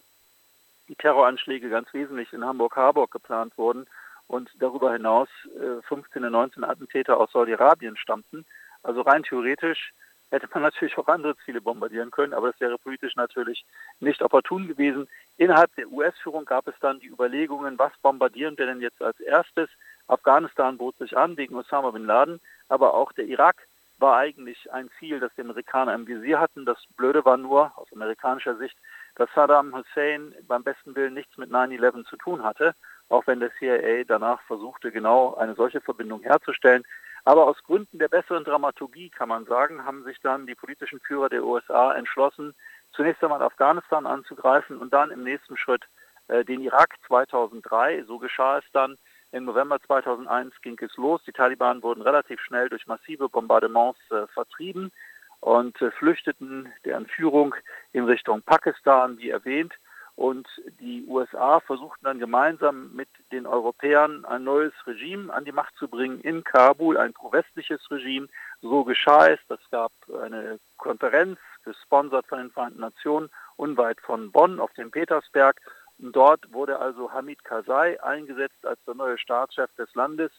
Speaker 3: die Terroranschläge ganz wesentlich in Hamburg-Harburg geplant wurden und darüber hinaus äh, 15 und 19 Attentäter aus Saudi-Arabien stammten. Also rein theoretisch hätte man natürlich auch andere Ziele bombardieren können, aber das wäre politisch natürlich nicht opportun gewesen. Innerhalb der US-Führung gab es dann die Überlegungen, was bombardieren wir denn jetzt als erstes? Afghanistan bot sich an wegen Osama bin Laden, aber auch der Irak war eigentlich ein Ziel, das die Amerikaner im Visier hatten. Das Blöde war nur aus amerikanischer Sicht, dass Saddam Hussein beim besten Willen nichts mit 9-11 zu tun hatte, auch wenn der CIA danach versuchte, genau eine solche Verbindung herzustellen. Aber aus Gründen der besseren Dramaturgie, kann man sagen, haben sich dann die politischen Führer der USA entschlossen, zunächst einmal Afghanistan anzugreifen und dann im nächsten Schritt äh, den Irak 2003. So geschah es dann. Im November 2001 ging es los. Die Taliban wurden relativ schnell durch massive Bombardements äh, vertrieben und äh, flüchteten deren Führung in Richtung Pakistan, wie erwähnt. Und die USA versuchten dann gemeinsam mit den Europäern ein neues Regime an die Macht zu bringen in Kabul, ein pro-westliches Regime. So geschah es. Es gab eine Konferenz, gesponsert von den Vereinten Nationen, unweit von Bonn auf dem Petersberg. Dort wurde also Hamid Karzai eingesetzt als der neue Staatschef des Landes,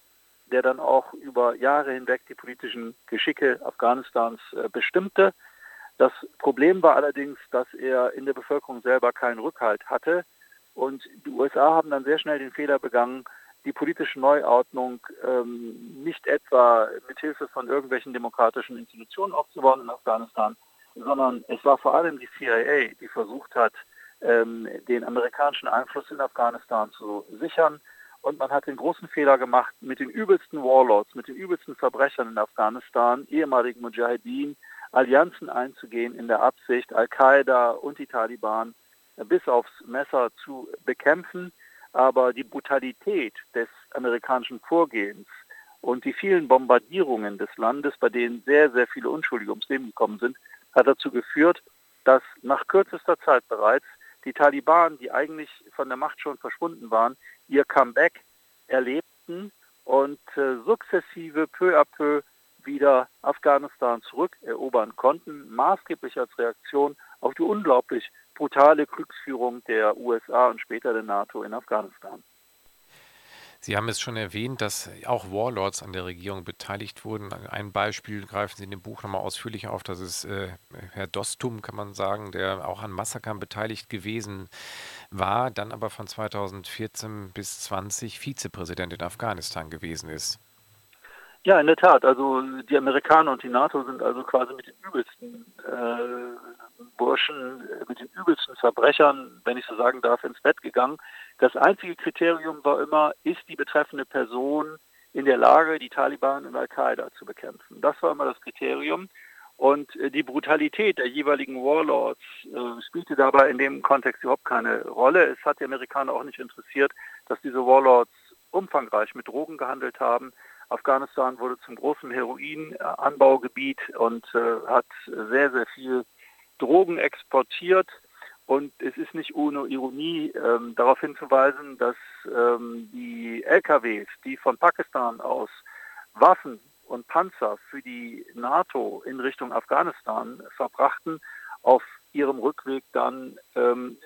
Speaker 3: der dann auch über Jahre hinweg die politischen Geschicke Afghanistans äh, bestimmte. Das Problem war allerdings, dass er in der Bevölkerung selber keinen Rückhalt hatte. Und die USA haben dann sehr schnell den Fehler begangen, die politische Neuordnung ähm, nicht etwa mit Hilfe von irgendwelchen demokratischen Institutionen aufzubauen in Afghanistan, sondern es war vor allem die CIA, die versucht hat, ähm, den amerikanischen Einfluss in Afghanistan zu sichern. Und man hat den großen Fehler gemacht, mit den übelsten Warlords, mit den übelsten Verbrechern in Afghanistan, ehemaligen Mujahideen, Allianzen einzugehen in der Absicht, Al-Qaida und die Taliban bis aufs Messer zu bekämpfen. Aber die Brutalität des amerikanischen Vorgehens und die vielen Bombardierungen des Landes, bei denen sehr, sehr viele Unschuldige ums Leben gekommen sind, hat dazu geführt, dass nach kürzester Zeit bereits die Taliban, die eigentlich von der Macht schon verschwunden waren, ihr Comeback erlebten und äh, sukzessive peu à peu wieder Afghanistan zurückerobern konnten, maßgeblich als Reaktion auf die unglaublich brutale Kriegsführung der USA und später der NATO in Afghanistan.
Speaker 2: Sie haben es schon erwähnt, dass auch Warlords an der Regierung beteiligt wurden. Ein Beispiel greifen Sie in dem Buch nochmal ausführlich auf. Das ist äh, Herr Dostum, kann man sagen, der auch an Massakern beteiligt gewesen war, dann aber von 2014 bis 20 Vizepräsident in Afghanistan gewesen ist.
Speaker 3: Ja, in der Tat. Also die Amerikaner und die NATO sind also quasi mit den übelsten äh, Burschen, mit den übelsten Verbrechern, wenn ich so sagen darf, ins Bett gegangen. Das einzige Kriterium war immer, ist die betreffende Person in der Lage, die Taliban und Al-Qaida zu bekämpfen. Das war immer das Kriterium. Und äh, die Brutalität der jeweiligen Warlords äh, spielte dabei in dem Kontext überhaupt keine Rolle. Es hat die Amerikaner auch nicht interessiert, dass diese Warlords umfangreich mit Drogen gehandelt haben. Afghanistan wurde zum großen Heroinanbaugebiet und äh, hat sehr, sehr viel Drogen exportiert. Und es ist nicht ohne Ironie ähm, darauf hinzuweisen, dass ähm, die LKWs, die von Pakistan aus Waffen und Panzer für die NATO in Richtung Afghanistan verbrachten, auf ihrem Rückweg dann ähm,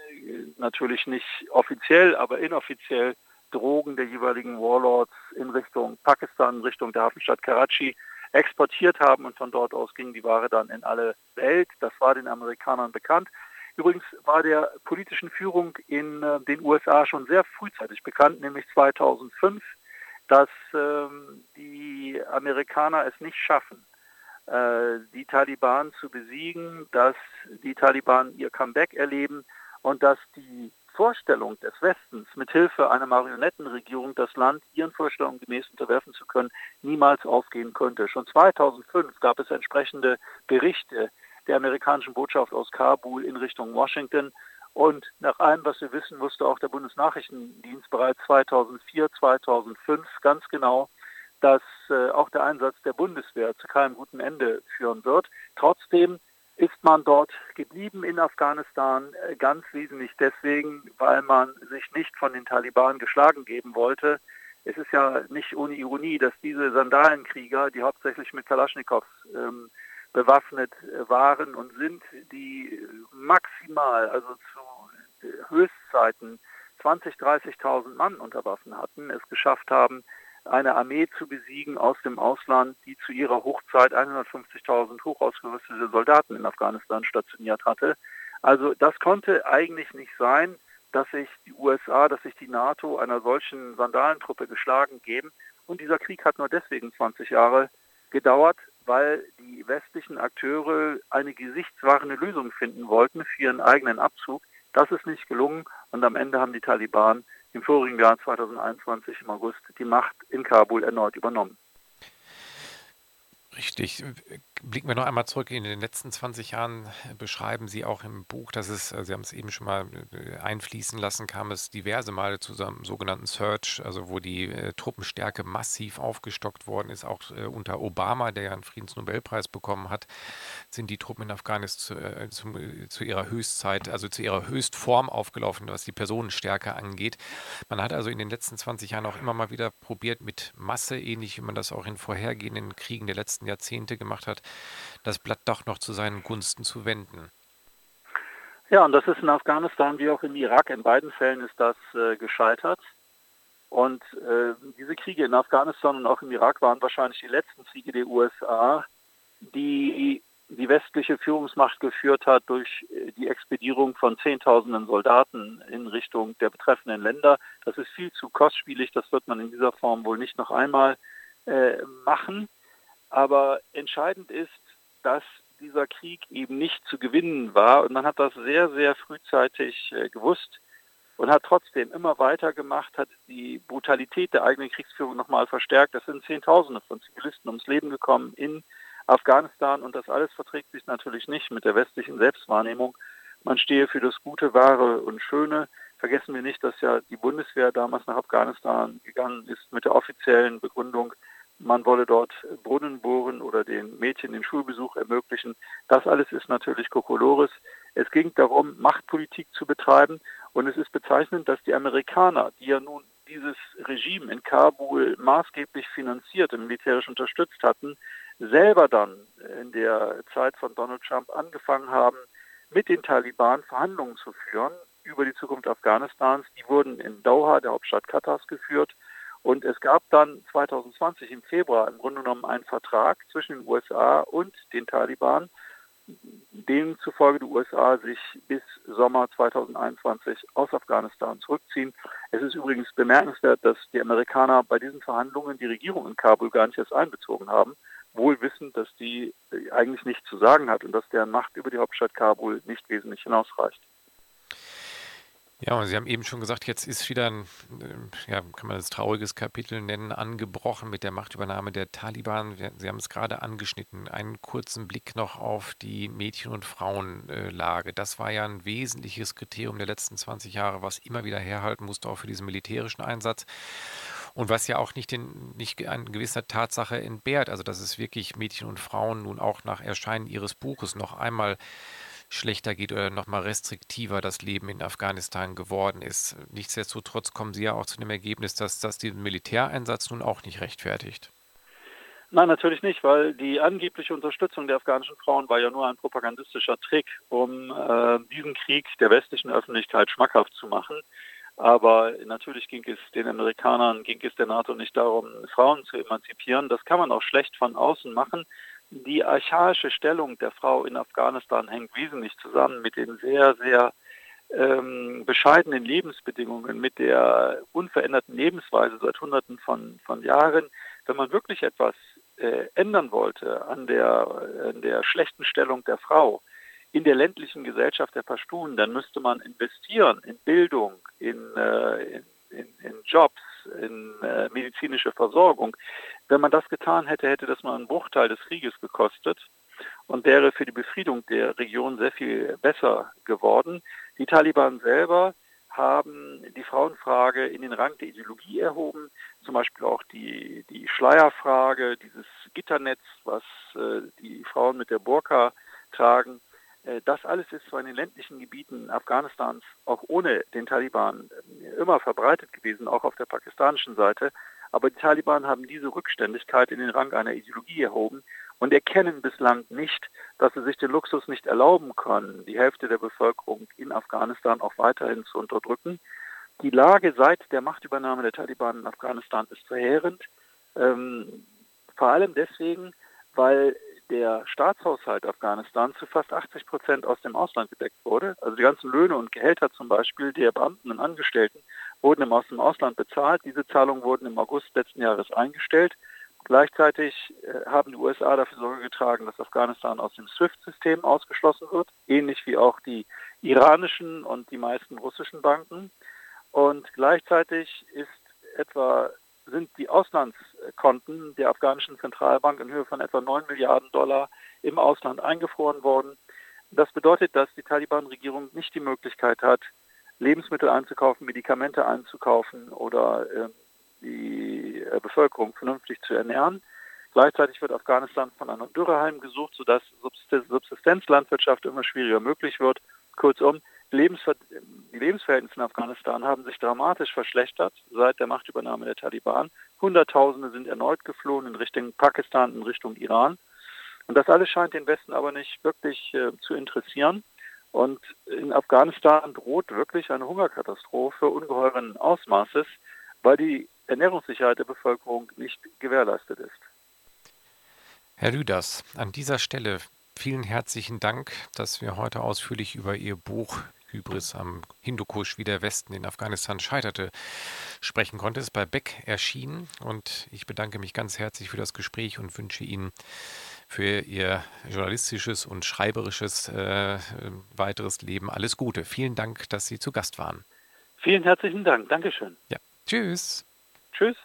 Speaker 3: natürlich nicht offiziell, aber inoffiziell Drogen der jeweiligen Warlords in Richtung Pakistan, in Richtung der Hafenstadt Karachi exportiert haben und von dort aus ging die Ware dann in alle Welt. Das war den Amerikanern bekannt. Übrigens war der politischen Führung in äh, den USA schon sehr frühzeitig bekannt, nämlich 2005, dass ähm, die Amerikaner es nicht schaffen, äh, die Taliban zu besiegen, dass die Taliban ihr Comeback erleben und dass die Vorstellung des Westens, mithilfe einer Marionettenregierung das Land ihren Vorstellungen gemäß unterwerfen zu können, niemals aufgehen könnte. Schon 2005 gab es entsprechende Berichte der amerikanischen Botschaft aus Kabul in Richtung Washington. Und nach allem, was wir wissen, wusste auch der Bundesnachrichtendienst bereits 2004, 2005 ganz genau, dass äh, auch der Einsatz der Bundeswehr zu keinem guten Ende führen wird. Trotzdem ist man dort geblieben in Afghanistan, äh, ganz wesentlich deswegen, weil man sich nicht von den Taliban geschlagen geben wollte. Es ist ja nicht ohne Ironie, dass diese Sandalenkrieger, die hauptsächlich mit Kalaschnikows ähm, bewaffnet äh, waren und sind, die maximal, also zu Höchstzeiten 20.000, 30.000 Mann unter Waffen hatten, es geschafft haben, eine Armee zu besiegen aus dem Ausland, die zu ihrer Hochzeit 150.000 hochausgerüstete Soldaten in Afghanistan stationiert hatte. Also das konnte eigentlich nicht sein, dass sich die USA, dass sich die NATO einer solchen Sandalentruppe geschlagen geben. Und dieser Krieg hat nur deswegen 20 Jahre gedauert, weil die westlichen Akteure eine gesichtswahrende Lösung finden wollten für ihren eigenen Abzug. Das ist nicht gelungen und am Ende haben die Taliban im vorigen Jahr 2021 im August die Macht in Kabul erneut übernommen.
Speaker 2: Richtig blicken wir noch einmal zurück in den letzten 20 Jahren, beschreiben Sie auch im Buch, dass es, äh, Sie haben es eben schon mal äh, einfließen lassen, kam es diverse Male zu einem sogenannten Search, also wo die äh, Truppenstärke massiv aufgestockt worden ist. Auch unter Obama, der ja einen Friedensnobelpreis bekommen hat, sind die Truppen in Afghanistan zu, zu, zu, ihrer Höchstzeit, also zu ihrer Höchstform aufgelaufen, was die Personenstärke angeht. Man hat also in den letzten 20 Jahren auch immer mal wieder probiert, mit Masse, ähnlich wie man das auch in vorhergehenden Kriegen der letzten Jahrzehnte gemacht hat, das Blatt doch noch zu seinen Gunsten zu wenden.
Speaker 3: Ja, und das ist in Afghanistan wie auch im Irak. In beiden Fällen ist das äh, gescheitert. Und äh, diese Kriege in Afghanistan und auch im Irak waren wahrscheinlich die letzten Kriege der USA, die die westliche Führungsmacht geführt hat durch äh, die Expedierung von Zehntausenden Soldaten in Richtung der betreffenden Länder. Das ist viel zu kostspielig, das wird man in dieser Form wohl nicht noch einmal äh, machen. Aber entscheidend ist, dass dieser Krieg eben nicht zu gewinnen war. Und man hat das sehr, sehr frühzeitig äh, gewusst und hat trotzdem immer weitergemacht, hat die Brutalität der eigenen Kriegsführung nochmal verstärkt. Es sind Zehntausende von Zivilisten ums Leben gekommen in Afghanistan und das alles verträgt sich natürlich nicht mit der westlichen Selbstwahrnehmung. Man stehe für das Gute, Wahre und Schöne. Vergessen wir nicht, dass ja die Bundeswehr damals nach Afghanistan gegangen ist mit der offiziellen Begründung, man wolle dort Brunnen bohren oder den Mädchen den Schulbesuch ermöglichen. Das alles ist natürlich Kokolores. Es ging darum, Machtpolitik zu betreiben und es ist bezeichnend, dass die Amerikaner, die ja nun dieses Regime in Kabul maßgeblich finanziert und militärisch unterstützt hatten, selber dann in der Zeit von Donald Trump angefangen haben, mit den Taliban Verhandlungen zu führen über die Zukunft Afghanistans. Die wurden in Doha, der Hauptstadt Katars, geführt. Und es gab dann 2020 im Februar im Grunde genommen einen Vertrag zwischen den USA und den Taliban, dem zufolge die USA sich bis Sommer 2021 aus Afghanistan zurückziehen. Es ist übrigens bemerkenswert, dass die Amerikaner bei diesen Verhandlungen die Regierung in Kabul gar nicht erst einbezogen haben, wohl wissend, dass die eigentlich nichts zu sagen hat und dass deren Macht über die Hauptstadt Kabul nicht wesentlich hinausreicht.
Speaker 2: Ja, und Sie haben eben schon gesagt, jetzt ist wieder ein, äh, ja, kann man das trauriges Kapitel nennen, angebrochen mit der Machtübernahme der Taliban. Sie haben es gerade angeschnitten. Einen kurzen Blick noch auf die Mädchen- und Frauenlage. Das war ja ein wesentliches Kriterium der letzten 20 Jahre, was immer wieder herhalten musste, auch für diesen militärischen Einsatz. Und was ja auch nicht, den, nicht an gewisser Tatsache entbehrt, also dass es wirklich Mädchen und Frauen nun auch nach Erscheinen ihres Buches noch einmal schlechter geht oder noch mal restriktiver das Leben in Afghanistan geworden ist. Nichtsdestotrotz kommen Sie ja auch zu dem Ergebnis, dass das den Militäreinsatz nun auch nicht rechtfertigt.
Speaker 3: Nein, natürlich nicht, weil die angebliche Unterstützung der afghanischen Frauen war ja nur ein propagandistischer Trick, um äh, diesen Krieg der westlichen Öffentlichkeit schmackhaft zu machen. Aber natürlich ging es den Amerikanern, ging es der NATO nicht darum, Frauen zu emanzipieren. Das kann man auch schlecht von außen machen. Die archaische Stellung der Frau in Afghanistan hängt wesentlich zusammen mit den sehr, sehr ähm, bescheidenen Lebensbedingungen, mit der unveränderten Lebensweise seit Hunderten von, von Jahren. Wenn man wirklich etwas äh, ändern wollte an der, an der schlechten Stellung der Frau in der ländlichen Gesellschaft der Pashtun, dann müsste man investieren in Bildung, in, äh, in, in, in Jobs, in äh, medizinische Versorgung. Wenn man das getan hätte, hätte das nur einen Bruchteil des Krieges gekostet und wäre für die Befriedung der Region sehr viel besser geworden. Die Taliban selber haben die Frauenfrage in den Rang der Ideologie erhoben, zum Beispiel auch die, die Schleierfrage, dieses Gitternetz, was äh, die Frauen mit der Burka tragen. Äh, das alles ist zwar in den ländlichen Gebieten Afghanistans auch ohne den Taliban äh, immer verbreitet gewesen, auch auf der pakistanischen Seite, aber die Taliban haben diese Rückständigkeit in den Rang einer Ideologie erhoben und erkennen bislang nicht, dass sie sich den Luxus nicht erlauben können, die Hälfte der Bevölkerung in Afghanistan auch weiterhin zu unterdrücken. Die Lage seit der Machtübernahme der Taliban in Afghanistan ist verheerend, ähm, vor allem deswegen, weil der Staatshaushalt Afghanistans zu fast 80 Prozent aus dem Ausland gedeckt wurde. Also die ganzen Löhne und Gehälter zum Beispiel der Beamten und Angestellten wurden aus dem Ausland bezahlt. Diese Zahlungen wurden im August letzten Jahres eingestellt. Gleichzeitig äh, haben die USA dafür Sorge getragen, dass Afghanistan aus dem SWIFT-System ausgeschlossen wird, ähnlich wie auch die iranischen und die meisten russischen Banken. Und gleichzeitig ist etwa sind die Auslandskonten der afghanischen Zentralbank in Höhe von etwa 9 Milliarden Dollar im Ausland eingefroren worden. Das bedeutet, dass die Taliban-Regierung nicht die Möglichkeit hat, Lebensmittel einzukaufen, Medikamente einzukaufen oder äh, die äh, Bevölkerung vernünftig zu ernähren. Gleichzeitig wird Afghanistan von einer Dürre heimgesucht, sodass Subsistenzlandwirtschaft immer schwieriger möglich wird. Kurzum, Lebensver die Lebensverhältnisse in Afghanistan haben sich dramatisch verschlechtert seit der Machtübernahme der Taliban. Hunderttausende sind erneut geflohen in Richtung Pakistan, in Richtung Iran. Und das alles scheint den Westen aber nicht wirklich äh, zu interessieren. Und in Afghanistan droht wirklich eine Hungerkatastrophe ungeheuren Ausmaßes, weil die Ernährungssicherheit der Bevölkerung nicht gewährleistet ist.
Speaker 2: Herr Lüders, an dieser Stelle vielen herzlichen Dank, dass wir heute ausführlich über Ihr Buch Hybris am Hindukusch, wie der Westen in Afghanistan scheiterte, sprechen konnte. Es ist bei Beck erschienen und ich bedanke mich ganz herzlich für das Gespräch und wünsche Ihnen für Ihr journalistisches und schreiberisches äh, weiteres Leben alles Gute. Vielen Dank, dass Sie zu Gast waren.
Speaker 3: Vielen herzlichen Dank. Dankeschön.
Speaker 2: Ja. Tschüss.
Speaker 3: Tschüss.